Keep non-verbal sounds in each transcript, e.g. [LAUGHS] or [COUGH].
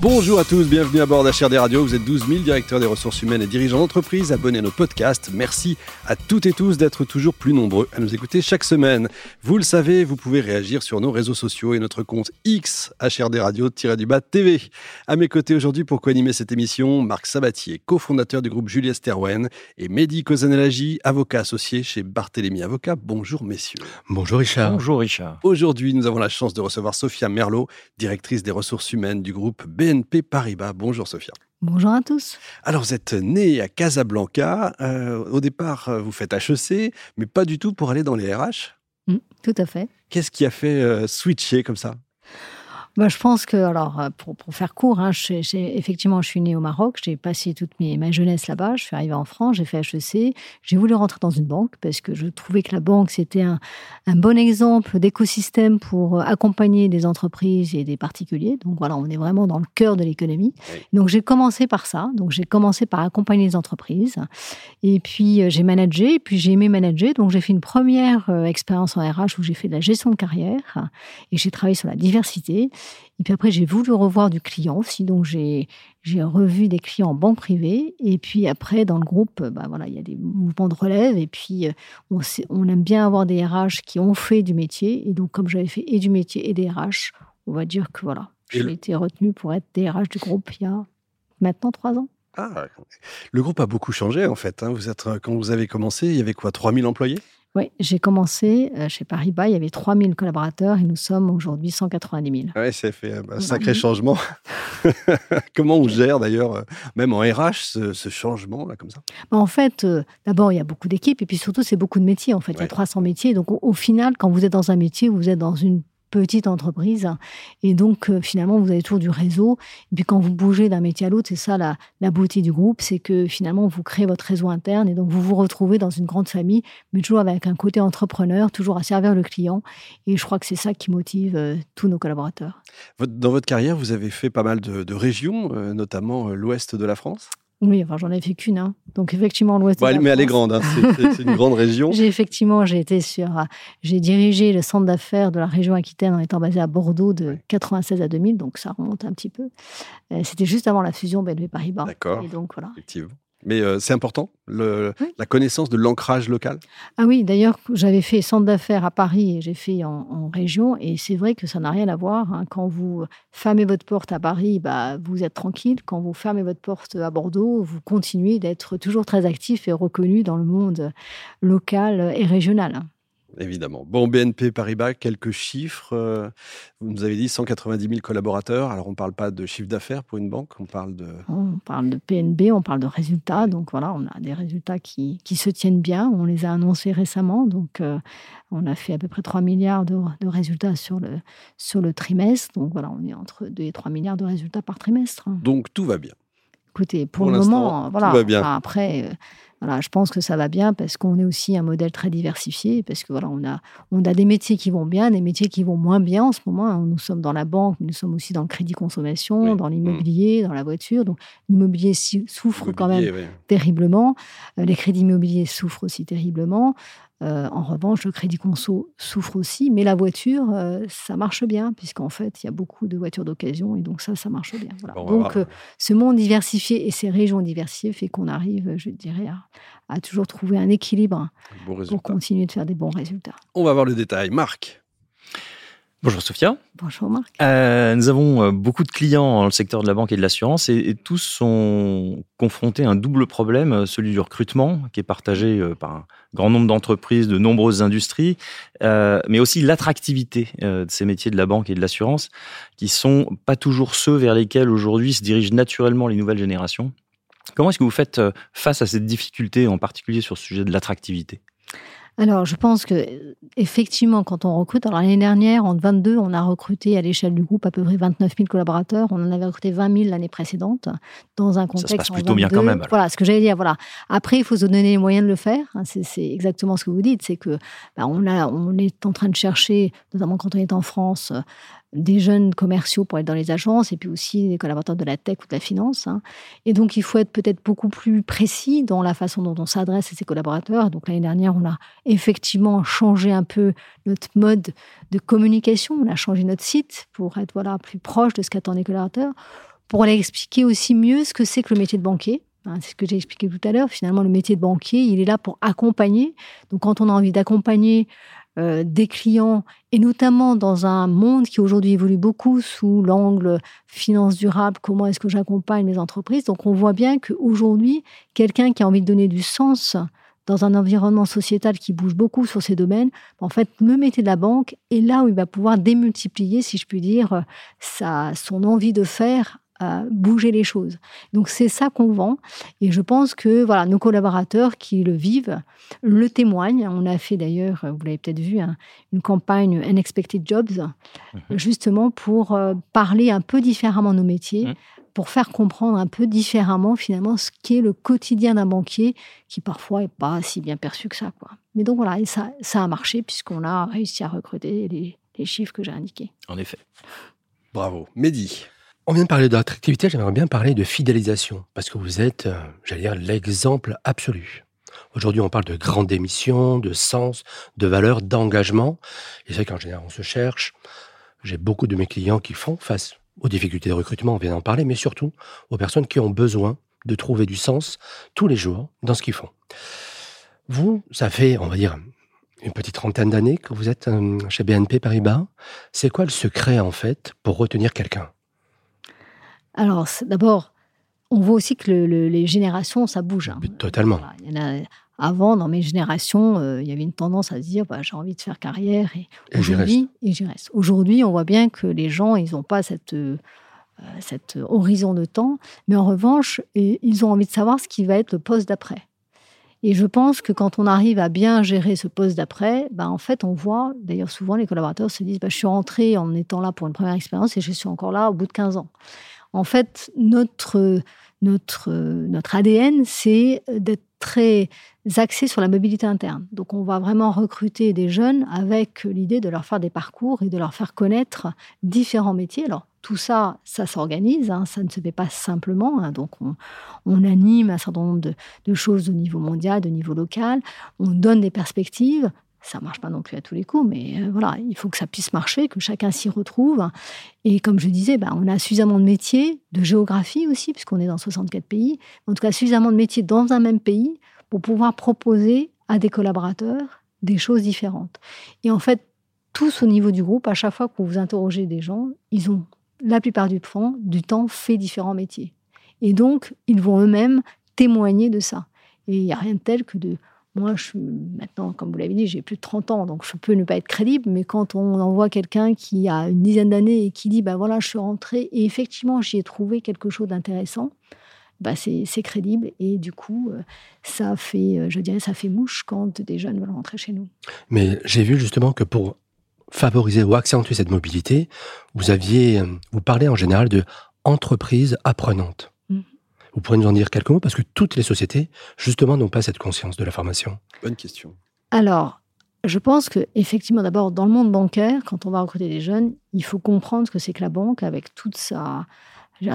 Bonjour à tous, bienvenue à bord d'HRD Radio. Vous êtes 12 000 directeurs des ressources humaines et dirigeants d'entreprise. Abonnez à nos podcasts. Merci à toutes et tous d'être toujours plus nombreux à nous écouter chaque semaine. Vous le savez, vous pouvez réagir sur nos réseaux sociaux et notre compte X HRD Radio-du-bas TV. À mes côtés aujourd'hui pour co-animer cette émission, Marc Sabatier, cofondateur du groupe Juliette Sterwen et Mehdi Kozanelagi, avocat associé chez Barthélémy Avocat. Bonjour messieurs. Bonjour Richard. Bonjour Richard. Aujourd'hui, nous avons la chance de recevoir Sophia Merlot, directrice des ressources humaines du groupe B BNP Paribas. Bonjour Sophia. Bonjour à tous. Alors vous êtes née à Casablanca. Euh, au départ, euh, vous faites HEC, mais pas du tout pour aller dans les RH. Mm, tout à fait. Qu'est-ce qui a fait euh, switcher comme ça? Bah, je pense que, alors, euh, pour, pour faire court, hein, effectivement, je suis née au Maroc, j'ai passé toute mes, ma jeunesse là-bas, je suis arrivée en France, j'ai fait HEC, j'ai voulu rentrer dans une banque parce que je trouvais que la banque, c'était un, un, bon exemple d'écosystème pour euh, accompagner des entreprises et des particuliers. Donc voilà, on est vraiment dans le cœur de l'économie. Donc j'ai commencé par ça, donc j'ai commencé par accompagner les entreprises, et puis euh, j'ai managé, et puis j'ai aimé manager, donc j'ai fait une première expérience en RH où j'ai fait de la gestion de carrière, et j'ai travaillé sur la diversité. Et puis après, j'ai voulu revoir du client aussi. Donc, j'ai, revu des clients en banque privée. Et puis après, dans le groupe, bah voilà, il y a des mouvements de relève. Et puis, euh, on, on aime bien avoir des RH qui ont fait du métier. Et donc, comme j'avais fait et du métier et des RH, on va dire que voilà, j'ai été retenu pour être DRH du groupe il y a maintenant trois ans. Ah, le groupe a beaucoup changé en fait. Hein. Vous êtes, quand vous avez commencé, il y avait quoi 3000 employés? Oui, j'ai commencé euh, chez Paribas, il y avait 3000 collaborateurs et nous sommes aujourd'hui 190 000. Oui, ça fait un sacré changement. [LAUGHS] Comment on gère d'ailleurs, euh, même en RH, ce, changement-là comme ça? Bah, En fait, euh, d'abord, il y a beaucoup d'équipes et puis surtout, c'est beaucoup de métiers. En fait, il y a 300 métiers. Donc, au, final, quand vous êtes dans un métier, vous êtes dans une petite entreprise. Et donc, euh, finalement, vous avez toujours du réseau. Et puis, quand vous bougez d'un métier à l'autre, c'est ça la, beauté du groupe, c'est que finalement, vous créez votre réseau interne et donc vous vous retrouvez dans une grande famille, mais toujours avec un côté entrepreneur, toujours à servir le client. Et je crois que c'est ça qui motive euh, tous nos collaborateurs. Dans votre carrière, vous avez fait pas mal de, régions, euh, notamment l'ouest de la France? Oui, enfin, j'en ai fait qu'une. Hein. Donc, effectivement, l'Ouest. Ouais, mais elle est grande, hein. c'est une grande région. [LAUGHS] J'ai effectivement, j'ai été sur. Euh, j'ai dirigé le centre d'affaires de la région Aquitaine en étant basé à Bordeaux de 96 à 2000, donc ça remonte un petit peu. Euh, c'était juste avant la fusion BNP Paribas. D'accord. Et donc, voilà. Effectivement. Mais euh, c'est important, le, la connaissance de l'ancrage local Ah oui, d'ailleurs, j'avais fait centre d'affaires à Paris et j'ai fait en, région. Et c'est vrai que ça n'a rien à voir. Hein. Quand vous fermez votre porte à Paris, bah, vous êtes tranquille. Quand vous fermez votre porte à Bordeaux, vous continuez d'être toujours très actif et reconnu dans le monde local et régional évidemment. Bon, BNP Paribas, quelques chiffres. Euh, vous nous avez dit 190 000 collaborateurs. Alors, on ne parle pas de chiffre d'affaires pour une banque, on parle de... On parle de PNB, on parle de résultats. Donc, voilà, on a des résultats qui, qui se tiennent bien. On les a annoncés récemment. Donc, euh, on a fait à peu près 3 milliards de, de, résultats sur le, sur le trimestre. Donc, voilà, on est entre 2 et 3 milliards de résultats par trimestre. Donc, tout va bien. Écoutez, pour, le moment, voilà. Tout va bien. après... Euh, voilà, je pense que ça va bien parce qu'on est aussi un modèle très diversifié, parce que voilà, on a, on a des métiers qui vont bien, des métiers qui vont moins bien en ce moment. Nous sommes dans la banque, nous sommes aussi dans le crédit consommation, dans l'immobilier, dans la voiture. Donc l'immobilier souffre quand même terriblement. Euh, les crédits immobiliers souffrent aussi terriblement. Euh, en revanche, le crédit conso souffre aussi, mais la voiture, euh, ça marche bien, puisqu'en fait, il y a beaucoup de voitures d'occasion, et donc ça, ça marche bien. donc, euh, ce monde diversifié et ces régions diversifiées fait qu'on arrive, je dirais, à, toujours trouver un équilibre pour continuer de faire des bons résultats. On va voir le détail. Marc Bonjour Sophia. Bonjour Marc. Euh, nous avons euh, beaucoup de clients dans le secteur de la banque et de l'assurance et, tous sont confrontés à un double problème, euh, celui du recrutement qui est partagé par un grand nombre d'entreprises, de nombreuses industries, mais aussi l'attractivité de ces métiers de la banque et de l'assurance qui sont pas toujours ceux vers lesquels aujourd'hui se dirigent naturellement les nouvelles générations. Comment est-ce que vous faites face à cette difficulté, en particulier sur le sujet de l'attractivité? Alors, je pense que effectivement, quand on recrute, alors l'année dernière, en 22, on a recruté à l'échelle du groupe à peu près 29 000 collaborateurs. On en avait recruté 20 000 l'année précédente, dans un contexte. Ça se passe plutôt bien quand même. Voilà, ce que j'allais dire. Voilà. Après, il faut se donner les moyens de le faire. Hein, c'est exactement ce que vous dites. C'est que bah, on, a, on est en train de chercher, notamment quand on est en France, des jeunes commerciaux pour être dans les agences et puis aussi des collaborateurs de la tech ou de la finance. Hein. Et donc, il faut être peut-être beaucoup plus précis dans la façon dont on s'adresse à ces collaborateurs. Donc, l'année dernière, on a effectivement changé un peu notre mode de communication. On a changé notre site pour être voilà, plus proche de ce qu'attendent les collaborateurs, pour aller expliquer aussi mieux ce que c'est que le métier de banquier. Hein, c'est ce que j'ai expliqué tout à l'heure. Finalement, le métier de banquier, il est là pour accompagner. Donc, quand on a envie d'accompagner euh, des clients, et notamment dans un monde qui aujourd'hui évolue beaucoup sous l'angle finance durable, comment est-ce que j'accompagne les entreprises. Donc on voit bien qu'aujourd'hui, quelqu'un qui a envie de donner du sens dans un environnement sociétal qui bouge beaucoup sur ces domaines, en fait, le métier de la banque est là où il va pouvoir démultiplier, si je puis dire, sa, son envie de faire bouger les choses. Donc c'est ça qu'on vend et je pense que voilà nos collaborateurs qui le vivent le témoignent. On a fait d'ailleurs, vous l'avez peut-être vu, hein, une campagne Unexpected Jobs mhm. justement pour euh, parler un peu différemment de nos métiers. Mhm. pour faire comprendre un peu différemment finalement ce qu'est le quotidien d'un banquier qui parfois est pas si bien perçu que ça. Quoi. Mais donc voilà, et ça, ça a marché puisqu'on a réussi à recruter les, les chiffres que j'ai indiqués. En effet. Bravo. Mehdi on vient de parler d'attractivité, j'aimerais bien parler de fidélisation, parce que vous êtes, euh, j'allais dire, l'exemple absolu. Aujourd'hui, on parle de grande émission, de sens, de valeur, d'engagement. Et c'est qu'en général, on se cherche. J'ai beaucoup de mes clients qui font face aux difficultés de recrutement, on vient d'en parler, mais surtout aux personnes qui ont besoin de trouver du sens tous les jours dans ce qu'ils font. Vous, ça fait, on va dire, une petite trentaine d'années que vous êtes euh, chez BNP Paribas. C'est quoi le secret, en fait, pour retenir quelqu'un? Alors, d'abord, on voit aussi que les générations, ça bouge. Hein. Totalement. avant, dans mes générations, euh, il y avait une tendance à se dire bah, j'ai envie de faire carrière et, aujourd'hui, et j'y reste. Aujourd'hui, on voit bien que les gens, ils n'ont pas cette, euh, cet horizon de temps, mais en revanche, ils ont envie de savoir ce qui va être le poste d'après. Et je pense que quand on arrive à bien gérer ce poste d'après, bah en fait, on voit, d'ailleurs souvent les collaborateurs se disent, bah, je suis rentré en étant là pour une première expérience et je suis encore là au bout de 15 ans en fait, notre, notre, ADN, c'est d'être très axé sur la mobilité interne. Donc, on va vraiment recruter des jeunes avec l'idée de leur faire des parcours et de leur faire connaître différents métiers. Alors, tout ça, ça s'organise, hein, ça ne se fait pas simplement. Hein. donc, on, anime un certain nombre de, choses au niveau mondial, de niveau local. On donne des perspectives. Ça marche pas non plus à tous les coups, mais euh, voilà, il faut que ça puisse marcher, que chacun s'y retrouve. Et comme je disais, ben, on a suffisamment de métiers, de géographie aussi, puisqu'on est dans 64 pays, en tout cas suffisamment de métiers dans un même pays pour pouvoir proposer à des collaborateurs des choses différentes. Et en fait, tous au niveau du groupe, à chaque fois que vous interrogez des gens, ils ont la plupart du temps, du temps fait différents métiers. Et donc, ils vont eux-mêmes témoigner de ça. Et il n'y a rien de tel que de moi, je suis maintenant, comme vous l'avez dit, j'ai plus de 30 ans, donc je peux ne pas être crédible, mais quand on envoie quelqu'un qui a une dizaine d'années et qui dit, ben voilà, je suis rentré et effectivement, j'y ai trouvé quelque chose d'intéressant, bah c'est crédible et du coup, euh, ça fait, euh, je dirais, ça fait mouche quand des jeunes veulent rentrer chez nous. Mais j'ai vu justement que pour favoriser ou accentuer cette mobilité, vous aviez, euh, vous parlez en général de entreprise apprenante. Vous pourrez nous en dire quelques mots parce que toutes les sociétés, justement, n'ont pas cette conscience de la formation. Bonne question. Alors, je pense que effectivement, d'abord, dans le monde bancaire, quand on va recruter des jeunes, il faut comprendre ce que c'est que la banque avec toute sa,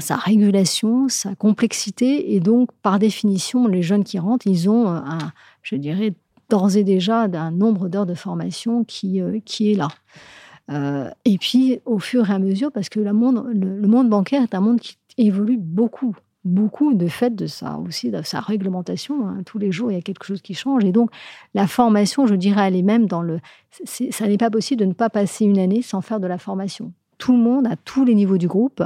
sa régulation, sa complexité. Et donc, par définition, les jeunes qui rentrent, ils ont un, je dirais, d'ores et déjà un nombre d'heures de formation qui, euh, qui est là. Euh, et puis, au fur et à mesure, parce que monde, le monde bancaire est un monde qui évolue beaucoup beaucoup de fait de ça aussi, de sa réglementation. Hein. Tous les jours, il y a quelque chose qui change. Et donc, la formation, je dirais, elle est même dans le. Ça n'est pas possible de ne pas passer une année sans faire de la formation. Tout le monde, à tous les niveaux du groupe,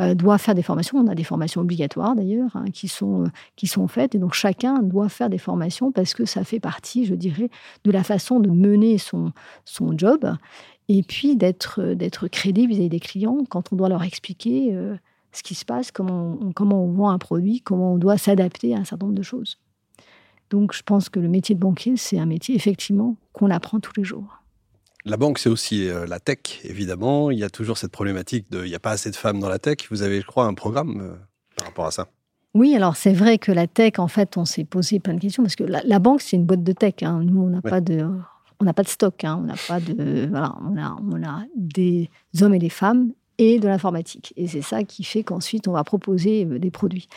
euh, doit faire des formations. On a des formations obligatoires d'ailleurs hein, qui, sont, qui sont faites. Et donc, chacun doit faire des formations parce que ça fait partie, je dirais, de la façon de mener son, son job. Et puis, d'être crédible vis-à-vis des clients quand on doit leur expliquer. Euh, ce qui se passe, comment on, comment on vend un produit, comment on doit s'adapter à un certain nombre de choses. Donc je pense que le métier de banquier, c'est un métier effectivement qu'on apprend tous les jours. La banque, c'est aussi euh, la tech, évidemment. Il y a toujours cette problématique de il n'y a pas assez de femmes dans la tech. Vous avez, je crois, un programme euh, par rapport à ça? Oui, alors c'est vrai que la tech, en fait, on s'est posé plein de questions parce que la, banque, c'est une boîte de tech. Hein. Nous, on n'a pas de on n'a pas de stock, hein, on n'a pas de, voilà, on a, on a des hommes et des femmes et de l'informatique. Et c'est ça qui fait qu'ensuite on va proposer des produits.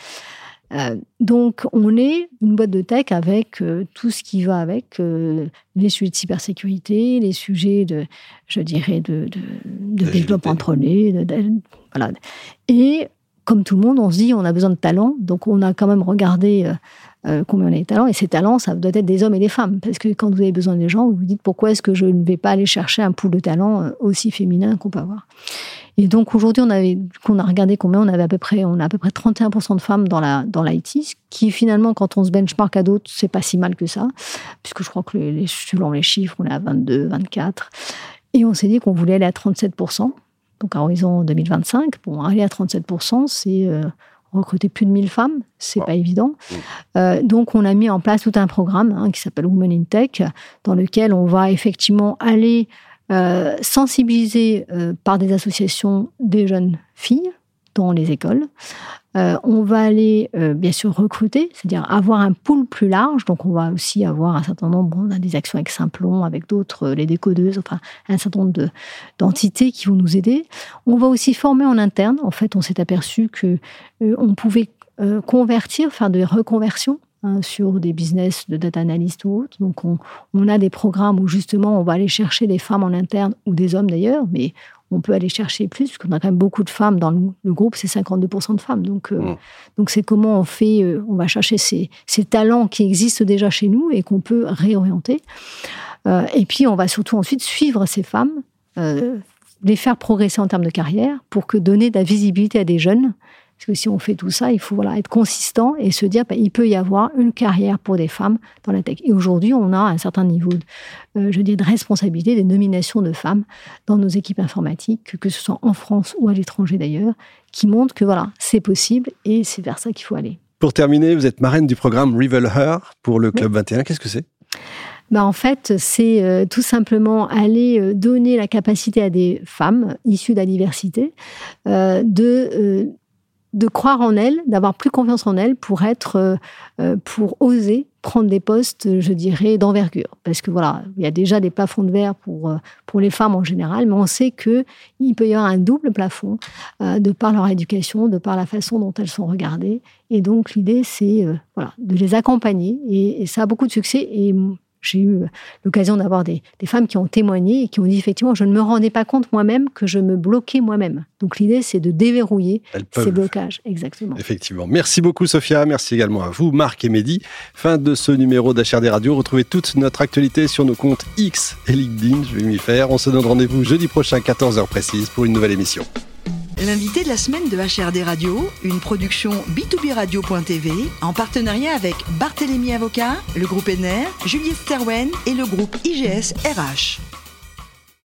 Euh, donc, on est une boîte de tech avec euh, tout ce qui va avec euh, les sujets de cybersécurité, les sujets de, je dirais, de, de, développement de voilà. Et comme tout le monde, on se dit on a besoin de talents, donc on a quand même regardé combien on a de talents. Et ces talents, ça doit être des hommes et des femmes. Parce que quand vous avez besoin des gens, vous vous dites pourquoi est-ce que je ne vais pas aller chercher un pool de talents aussi féminin qu'on peut avoir? Et donc aujourd'hui, on avait, qu'on a regardé combien on avait à peu près, on a à peu près 31% de femmes dans la dans l'IT, qui finalement, quand on se benchmark à d'autres, c'est pas si mal que ça, puisque je crois que les, selon les chiffres, on est à 22, 24. Et on s'est dit qu'on voulait aller à 37%, donc à horizon 2025. Bon, aller à 37%, c'est euh, recruter plus de 1000 femmes, c'est pas évident. Euh, donc, on a mis en place tout un programme hein, qui s'appelle Women in Tech, dans lequel on va effectivement aller euh, sensibiliser euh, par des associations des jeunes filles dans les écoles. Euh, on va aller, bien sûr, recruter, c'est-à-dire avoir un pool plus large. Donc, on va aussi avoir un certain nombre, on a des actions avec Simplon, avec d'autres, les décodeuses, enfin, un certain nombre d'entités qui vont nous aider. On va aussi former en interne. En fait, on s'est aperçu que on pouvait convertir, faire des reconversions Hein, sur des business de data analyst ou autre. Donc, on, a des programmes où justement on va aller chercher des femmes en interne ou des hommes d'ailleurs, mais on peut aller chercher plus, parce qu'on a quand même beaucoup de femmes dans le, groupe, c'est 52% de femmes. Donc, euh, mmh. donc c'est comment on fait, euh, on va chercher ces, ces, talents qui existent déjà chez nous et qu'on peut réorienter. Euh, et puis, on va surtout ensuite suivre ces femmes, les faire progresser en termes de carrière pour que donner de la visibilité à des jeunes parce que si on fait tout ça, il faut voilà, être consistant et se dire qu'il bah, peut y avoir une carrière pour des femmes dans la tech. Et aujourd'hui, on a un certain niveau, de, euh, je dis, de responsabilité, des nominations de femmes dans nos équipes informatiques, que ce soit en France ou à l'étranger d'ailleurs, qui montrent que voilà, c'est possible et c'est vers ça qu'il faut aller. Pour terminer, vous êtes marraine du programme Rival Her pour le Club 21. Qu'est-ce que c'est? Bah en fait, c'est euh, tout simplement aller euh, donner la capacité à des femmes issues de la diversité de de croire en elle, d'avoir plus confiance en elle pour être, euh, euh, pour oser prendre des postes, je dirais, d'envergure. Parce que voilà, il y a déjà des plafonds de verre pour, euh, pour les femmes en général, mais on sait que il peut y avoir un double plafond de par leur éducation, de par la façon dont elles sont regardées. Et donc l'idée, c'est voilà, de les accompagner. Et, et, ça a beaucoup de succès. Et j'ai eu l'occasion d'avoir des, femmes qui ont témoigné et qui ont dit effectivement, je ne me rendais pas compte moi-même que je me bloquais moi-même. Donc l'idée, c'est de déverrouiller ces blocages. Exactement. Effectivement. Merci beaucoup, Sophia. Merci également à vous, Marc et Mehdi. Fin de ce numéro d'HRD Radio. Retrouvez toute notre actualité sur nos comptes X et LinkedIn. Je vais m'y faire. On se donne rendez-vous jeudi prochain, 14h précise, pour une nouvelle émission. L'invité de la semaine de HRD Radio, une production b2b radio.tv en partenariat avec Barthélémy Avocat, le groupe NR, Juliette Sterwen et le groupe IGS RH.